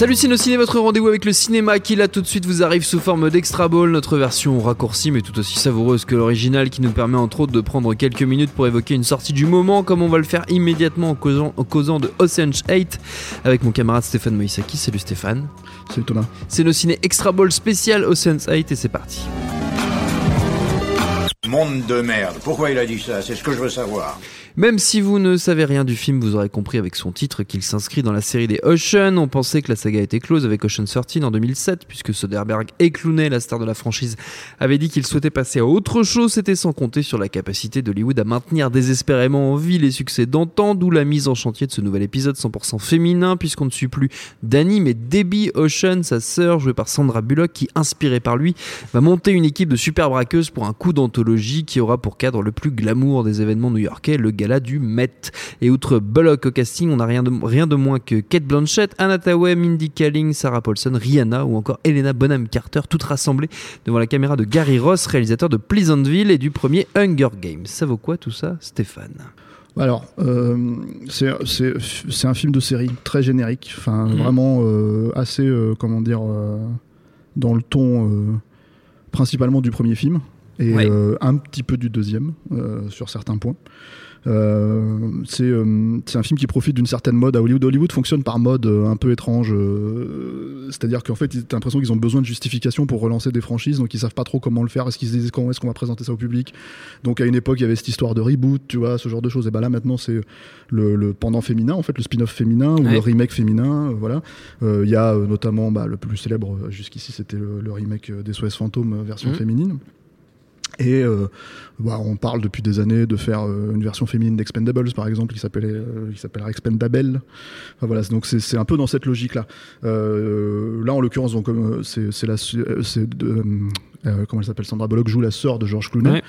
Salut Ciné, votre rendez-vous avec le cinéma qui là tout de suite vous arrive sous forme d'Extra Ball, notre version raccourcie mais tout aussi savoureuse que l'original qui nous permet entre autres de prendre quelques minutes pour évoquer une sortie du moment comme on va le faire immédiatement en causant, en causant de Ocean's 8 avec mon camarade Stéphane Moïsaki. Salut Stéphane. Salut Thomas. C'est nos ciné Extra Ball spécial Ocean's 8 et c'est parti. Monde de merde. Pourquoi il a dit ça? C'est ce que je veux savoir. Même si vous ne savez rien du film, vous aurez compris avec son titre qu'il s'inscrit dans la série des Ocean. On pensait que la saga était close avec Ocean 13 en 2007, puisque Soderbergh et Clooney, la star de la franchise, avait dit qu'il souhaitait passer à autre chose. C'était sans compter sur la capacité d'Hollywood à maintenir désespérément en vie les succès d'antan, d'où la mise en chantier de ce nouvel épisode 100% féminin, puisqu'on ne suit plus Danny, mais Debbie Ocean, sa sœur, jouée par Sandra Bullock, qui, inspirée par lui, va monter une équipe de super braqueuses pour un coup d'anthologie qui aura pour cadre le plus glamour des événements new-yorkais, le gala du Met. Et outre Bullock au casting, on n'a rien de, rien de moins que Kate Blanchett, Anna Tawai, Mindy Kaling, Sarah Paulson, Rihanna ou encore Helena Bonham Carter, toutes rassemblées devant la caméra de Gary Ross, réalisateur de Pleasantville et du premier Hunger Games. Ça vaut quoi tout ça, Stéphane? Alors, euh, c'est- un film de série très générique, enfin Mhm. vraiment euh, assez, euh, comment dire, dans le ton principalement du premier film et Ouais. un petit peu du deuxième sur certains points. Euh, c'est euh, c'est un film qui profite d'une certaine mode à Hollywood. Hollywood fonctionne par mode euh, un peu étrange, c'est-à-dire qu'en fait, t'as l'impression qu'ils ont besoin de justification pour relancer des franchises, donc ils savent pas trop comment le faire. Est-ce qu'ils se disent comment est-ce qu'on va présenter ça au public? Donc à une époque, il y avait cette histoire de reboot, tu vois, ce genre de choses. Et ben là, maintenant, c'est le, le pendant féminin, en fait, le spin-off féminin ou Ouais. le remake féminin. voilà. Il y a notamment bah, le plus célèbre jusqu'ici, c'était le, le remake des SOS Fantômes version Mhm. féminine. Et euh, bah, on parle depuis des années de faire euh, une version féminine d'Expendables, par exemple, qui s'appelait, euh, s'appellera Expendable. Voilà, donc c'est un peu dans cette logique-là. Euh, là, en l'occurrence, c'est la, c'est euh, comment elle s'appelle, Sandra Bullock joue la sœur de George Clooney. Ouais.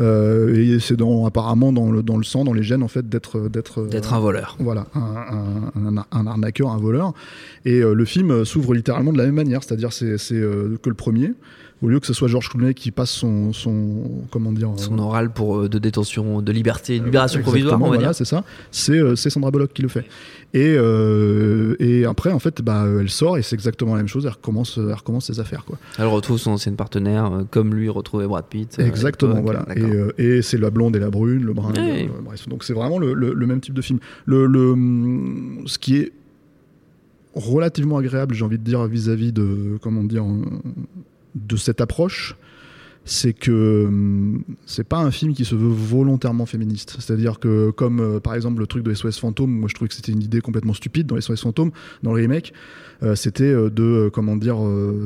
Euh, et c'est dans, apparemment dans le, dans le sang, dans les gènes, en fait, d'être d'être euh, D'être un voleur. voilà, un, un- un- un arnaqueur, un voleur. Et le film s'ouvre littéralement de la même manière, c'est-à-dire c'est c'est, que le premier, au lieu que ce soit George Clooney qui passe son, son comment dire, Son oral pour, de détention, de liberté, libération provisoire, on va voilà, dire. c'est ça. C'est c'est Sandra Bullock qui le fait. Et, euh, et après, en fait, bah, elle sort et c'est exactement la même chose. Elle recommence, elle recommence ses affaires, quoi. Elle retrouve son ancienne partenaire, euh, comme lui retrouvait Brad Pitt. euh, Exactement, voilà. Et, euh, et c'est la blonde et la brune, le brun. Bref. Donc c'est vraiment le, le- le même type de film. Le, le, hum, ce qui est relativement agréable, j'ai envie de dire, vis-à-vis de comment dire euh, de cette approche, c'est que hum, c'est pas un film qui se veut volontairement féministe. C'est-à-dire que comme euh, par exemple le truc de SOS Fantôme, moi je trouvais que c'était une idée complètement stupide dans SOS Fantôme, dans le remake, euh, c'était euh, de comment dire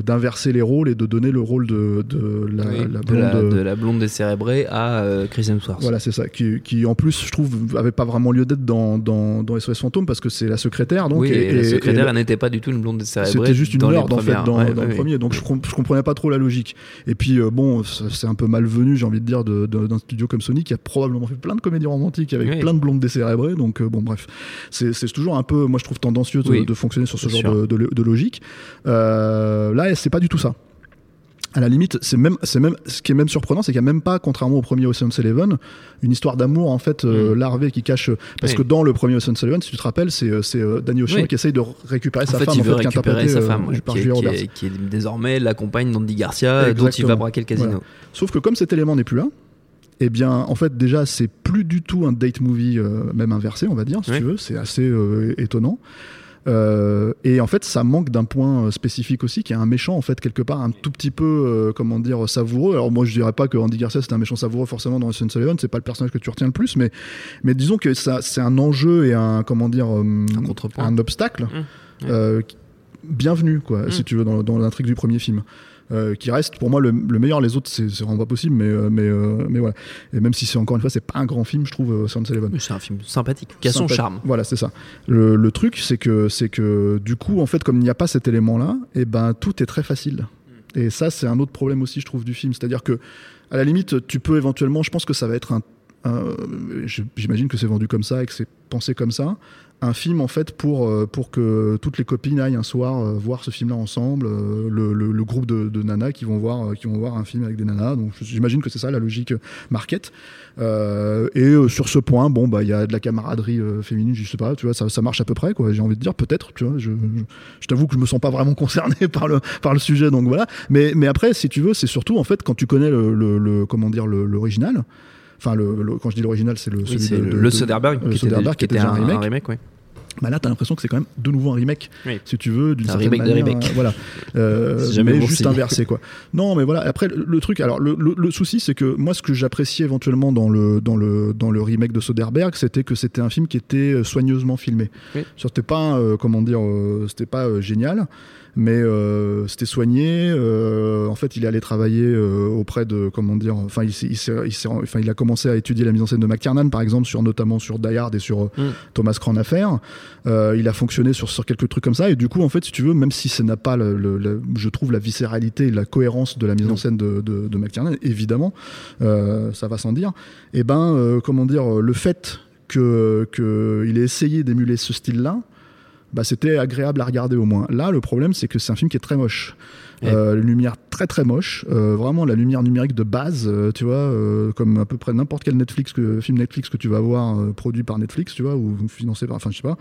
d'inverser les rôles et de donner le rôle de, de la, Oui, la de, blonde la, de la blonde décérébrée à Chris Hemsworth. voilà, c'est ça. Qui, qui, en plus, je trouve, avait pas vraiment lieu d'être dans, dans, dans SOS Fantôme parce que c'est la secrétaire. Donc, oui, et, et, la secrétaire, elle n'était pas du tout une blonde décérébrée. c'était juste une nerd en fait dans, Ouais, dans ouais, le premier. Donc je, com- je comprenais pas trop la logique. Et puis bon, c'est un peu malvenu, j'ai envie de dire, d'un studio comme Sony qui a probablement fait plein de comédies romantiques avec Oui. plein de blondes décérébrées. Donc euh, bon, bref, c'est toujours un peu, moi je trouve tendancieux de, Oui, de fonctionner sur ce genre de- de logique. Euh, là, c'est pas du tout ça. À la limite, c'est même, c'est même, ce qui est même surprenant, c'est qu'il n'y a même pas, contrairement au premier Ocean's Eleven, une histoire d'amour en fait euh, Mm. larvée qui cache. Parce Oui. que dans le premier Ocean's Eleven, si tu te rappelles, c'est, euh, c'est euh, Danny Ocean Oui. qui essaye de récupérer En sa fait, femme, il en veut fait, qui est récupérer sa euh, femme, ouais, qui, est, qui est- qui est désormais la compagne d'Andy Garcia, dont il Exactement. va braquer le casino. Voilà. Sauf que comme cet élément n'est plus là, eh bien, en fait, déjà, c'est plus du tout un date movie, euh, même inversé, on va dire, si Oui. tu veux. C'est assez euh, étonnant. Euh, et en fait, ça manque d'un point euh, spécifique aussi, qui est un méchant en fait quelque part un tout petit peu, euh, comment dire, savoureux. Alors moi, je dirais pas que Andy Garcia c'est un méchant savoureux forcément dans Ocean's Eleven, c'est pas le personnage que tu retiens le plus, mais mais disons que ça, c'est un enjeu et un comment dire, euh, Un obstacle Mmh. bienvenu quoi, Mmh. si tu veux, dans, dans l'intrigue du premier film. Euh, qui reste pour moi le, le meilleur. Les autres, c'est vraiment pas possible, mais euh, mais euh, mais voilà. Et même si c'est encore une fois, c'est pas un grand film, je trouve, Ocean's Eleven. C'est un film sympathique, qui a son Sympa- charme. Voilà, c'est ça. Le, le truc, c'est que, c'est que du coup, en fait, comme il n'y a pas cet élément-là, et ben tout est très facile. Et ça, c'est un autre problème aussi, je trouve, du film. C'est-à-dire que, à la limite, tu peux éventuellement, je pense que ça va être un. J'imagine que c'est vendu comme ça et que c'est pensé comme ça. Un film, en fait, pour, euh, pour que toutes les copines aillent un soir euh, voir ce film-là ensemble, euh, le, groupe de, nanas qui vont, voir, qui vont voir un film avec des nanas. Donc, j'imagine que c'est ça la logique market. Et sur ce point, bon, bah, il y a de la camaraderie féminine, je sais pas, tu vois, ça, ça marche à peu près. J'ai envie de dire, peut-être, tu vois. Je, t'avoue que je me sens pas vraiment concerné par le, par le sujet, donc voilà. Mais, mais après, si tu veux, c'est surtout, en fait, quand tu connais le, comment dire, l'original. Enfin, le, le- quand je dis l'original, c'est le, Oui, celui de, le, de- le de- Soderbergh, qui, était, Soderbergh, qui était déjà un, un remake. ouais. bah là, t'as l'impression que c'est quand même de nouveau un remake, Oui. si tu veux, d'une un remake de manière. remake. euh, voilà. Euh, jamais mais bon juste signe. inversé, quoi. Non, mais voilà. Après, le, truc, alors, le, le- le souci, c'est que moi, ce que j'appréciais éventuellement dans le, dans, le, dans le remake de Soderbergh, c'était que c'était un film qui était euh, soigneusement filmé. Oui. C'était pas, euh, comment dire, euh, c'était pas génial. Mais euh, c'était soigné. euh, en fait, il est allé travailler euh, auprès de, comment dire, enfin, il, s'est- il, s'est- il s'est- enfin, il a commencé à étudier la mise en scène de McTiernan, par exemple, sur notamment sur Die Hard et sur Mm. Thomas Crown Affair. Il a fonctionné sur, sur quelques trucs comme ça. Et du coup, en fait, si tu veux, même si ça n'a pas, le, le- le- je trouve, la viscéralité et la cohérence de la mise en scène de, de, de McTiernan, évidemment, ça va sans dire. Et ben, euh, comment dire, le fait que qu'il ait essayé d'émuler ce style-là, bah, c'était agréable à regarder au moins. Là, le problème, c'est que c'est un film qui est très moche. Ouais. Euh, lumière très très moche, euh, vraiment la lumière numérique de base, euh, tu vois, euh, comme à peu près n'importe quel Netflix que, film Netflix que tu vas voir euh, produit par Netflix, tu vois, ou financé par, enfin je sais pas.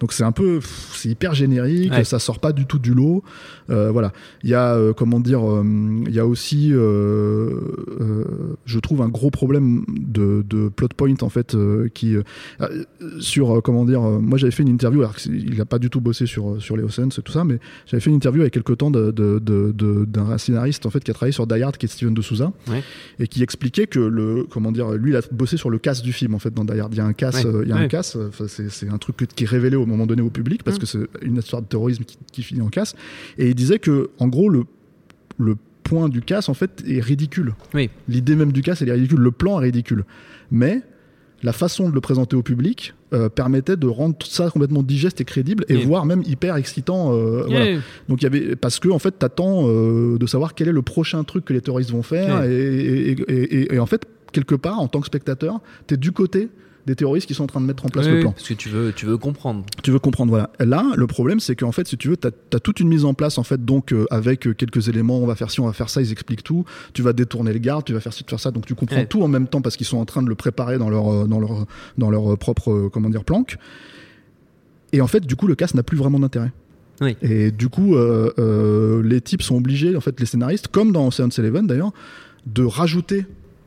Donc c'est un peu, c'est hyper générique, Ouais. ça sort pas du tout du lot. Euh, voilà, il y a euh, comment dire, euh, il y a aussi, euh, euh, je trouve un gros problème de, de plot point en fait euh, qui sur euh, comment dire, euh, moi j'avais fait une interview, alors qu'il a pas du tout bossé sur sur les Oceans et tout ça, mais j'avais fait une interview il y a quelques temps de- de- de- d'un scénariste en fait qui a travaillé sur Die Hard, qui est Steven de Souza, Ouais. et qui expliquait que le comment dire, lui il a bossé sur le casse du film en fait dans Die Hard. Il y a un casse, Ouais. euh, il y a un casse, euh, c'est c'est un truc qui est révélé au moment donné au public parce Mm. que c'est une histoire de terrorisme qui, qui finit en casse. Et il disait que en gros le le point du casse en fait est ridicule. Oui. L'idée même du casse elle est ridicule, le plan est ridicule, mais la façon de le présenter au public euh, permettait de rendre tout ça complètement digeste et crédible et voire même hyper excitant. euh, voilà. Donc il y avait parce que en fait t'attends euh, de savoir quel est le prochain truc que les terroristes vont faire et- et en fait quelque part en tant que spectateur t'es du côté des terroristes qui sont en train de mettre en place Oui, le plan. Parce que tu veux, tu veux comprendre. Tu veux comprendre, voilà. Là, le problème, c'est qu'en fait, si tu veux, tu as, toute une mise en place, en fait, donc, euh, avec euh, quelques éléments, on va faire ci, on va faire ça, ils expliquent tout. Tu vas détourner le garde, tu vas faire ci, tu vas faire ça. Donc, tu comprends Ouais. tout en même temps parce qu'ils sont en train de le préparer dans leur, euh, dans leur, dans leur euh, propre, euh, comment dire, planque. Et en fait, du coup, le casse n'a plus vraiment d'intérêt. Oui. Et du coup, euh, euh, les types sont obligés, en fait, les scénaristes, comme dans Ocean's Eleven d'ailleurs, de rajouter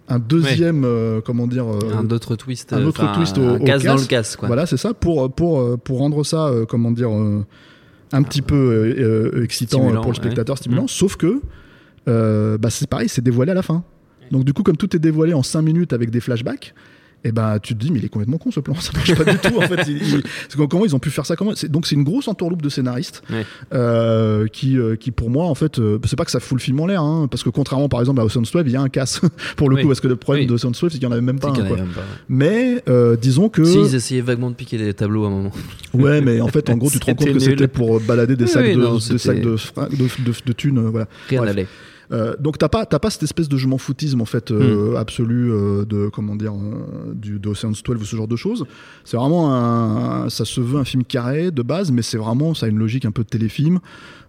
un deuxième, euh, comment dire, euh, un autre twist. un autre twist au- un au casse dans le casse, quoi. voilà, c'est ça, pour, pour, euh, pour rendre ça, euh, comment dire, un petit peu excitant Stimulant, pour le ouais. spectateur, stimulant, Mm. sauf que bah, c'est pareil, c'est dévoilé à la fin. Donc du coup, comme tout est dévoilé en 5 minutes avec des flashbacks, et ben tu te dis mais il est complètement con ce plan, ça marche pas du tout en fait. Il- il- comment ils ont pu faire ça comment Donc c'est une grosse entourloupe de scénaristes Ouais. euh, qui, euh, qui pour moi en fait, euh, c'est pas que ça fout le film en l'air, hein, parce que contrairement par exemple à 12, il y a un casse pour le Oui. coup, parce que le problème Oui. de 12 c'est qu'il y en avait même pas un. quoi. même pas, ouais. Mais euh, disons que Si, ils essayaient vaguement de piquer des tableaux à un moment. Ouais, mais en fait, en gros, tu te rends compte que c'était pour balader des Oui, sacs de, non, des c'était- sacs de, fra- de, de, de thunes, voilà. Rien n'allait. Euh, donc t'as pas t'as pas cette espèce de je m'en foutisme en fait euh, absolu euh, de comment dire euh, du de Ocean's 12 ou ce genre de choses. C'est vraiment un, ça se veut un film carré de base, mais c'est vraiment ça a une logique un peu de téléfilm.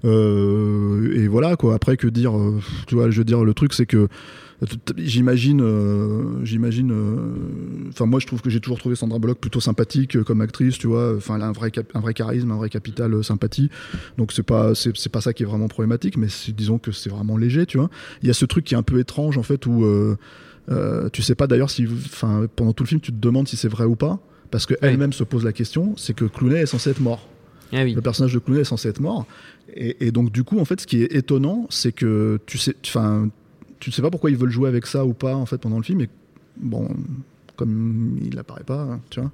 Et voilà quoi. Après que dire, tu vois, je veux dire le truc c'est que J'imagine, euh, j'imagine. euh, Enfin, moi, je trouve que j'ai toujours trouvé Sandra Bullock plutôt sympathique euh, comme actrice, tu vois. Enfin, elle a un vrai, un vrai charisme, un vrai capital sympathie. Donc, c'est pas, c'est pas ça qui est vraiment problématique, mais disons que c'est vraiment léger, tu vois. Il y a ce truc qui est un peu étrange, en fait, où tu sais pas d'ailleurs si, enfin, pendant tout le film, tu te demandes si c'est vrai ou pas, parce qu'elle-même se pose la question. C'est que Clooney est censé être mort. Ah oui. Le personnage de Clooney est censé être mort. Et, et donc, du coup, en fait, ce qui est étonnant, c'est que tu sais, enfin, tu ne sais pas pourquoi ils veulent jouer avec ça ou pas, en fait, pendant le film. Et bon, comme il apparaît pas, hein, tu vois.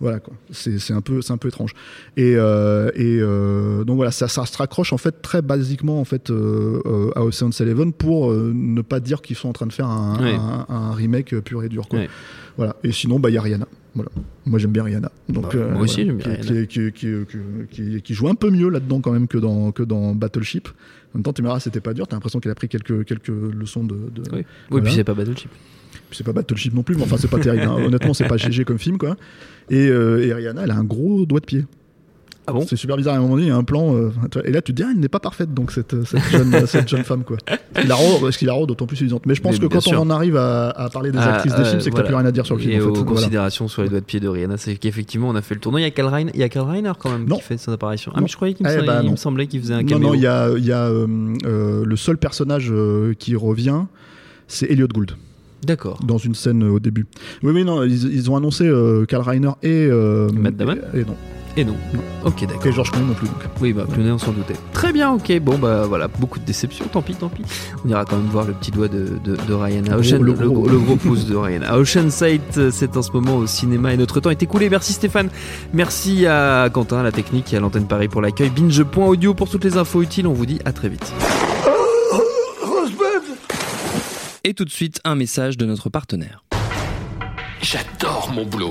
Voilà quoi. C'est c'est un peu c'est un peu étrange. Et, euh, et euh, donc voilà, ça, ça se raccroche en fait très basiquement en fait euh, à Ocean's Eleven pour ne pas dire qu'ils sont en train de faire un, Ouais. un- un remake pur et dur quoi. Ouais. Voilà. Et sinon bah il y a Rihanna. Voilà. Moi j'aime bien Rihanna. Donc Bah, moi aussi, j'aime bien qui, qui, qui, qui- qui- joue un peu mieux là-dedans quand même que dans que dans Battleship. En même temps, tu me diras, c'était pas dur. T'as l'impression qu'elle a pris quelques quelques leçons de. de- Oui, oui Voilà. puis c'est pas Battleship. puis c'est pas Battleship non plus, mais enfin c'est pas terrible. hein. Honnêtement, c'est pas GG comme film quoi. Et, euh, et Rihanna, elle a un gros doigt de pied. Ah bon C'est super bizarre. À un moment donné, il y a un plan. euh, tu et là, tu te dis, ah, elle n'est pas parfaite, donc cette, cette, jeune, cette jeune femme quoi. Ce qui la rend, d'autant plus séduisante. Mais je pense Mais que quand sûr. on en arrive à, à parler des Ah, actrices des euh, films, c'est que voilà. t'as plus rien à dire sur le film. Et en fait. aux Voilà. considérations sur les doigts de pied de Rihanna, c'est qu'effectivement on a fait le tournoi. Il y a Kyle Reiner, il y a Kyle Reiner quand même Non. qui fait son apparition. Ah Non. mais je croyais qu'il me, Eh semblait- bah, non. me semblait qu'il faisait un Non, caméo. non, il y a, il y a euh, euh, le seul personnage euh, qui revient, c'est Elliot Gould. D'accord. dans une scène euh, au début. Oui, oui, non, ils, ils ont annoncé euh, Karl Reiner et. euh, Matt Damon et, et non. Et non. Ok, d'accord. Et George Clooney non plus. Donc. Oui, bah, Clooney, on s'en doutait. Très bien, ok. Bon, bah voilà, beaucoup de déceptions, tant pis, tant pis. On ira quand même voir le petit doigt de, de, de Ryan. Ocean, gros- le, le gros- le gros pouce de Ryan. À Ocean Sight, euh, c'est en ce moment au cinéma et notre temps est écoulé. Merci Stéphane. Merci à Quentin, à la technique et à l'antenne Paris pour l'accueil. Binge.audio pour toutes les infos utiles. On vous dit à très vite. Et tout de suite, un message de notre partenaire. J'adore mon boulot.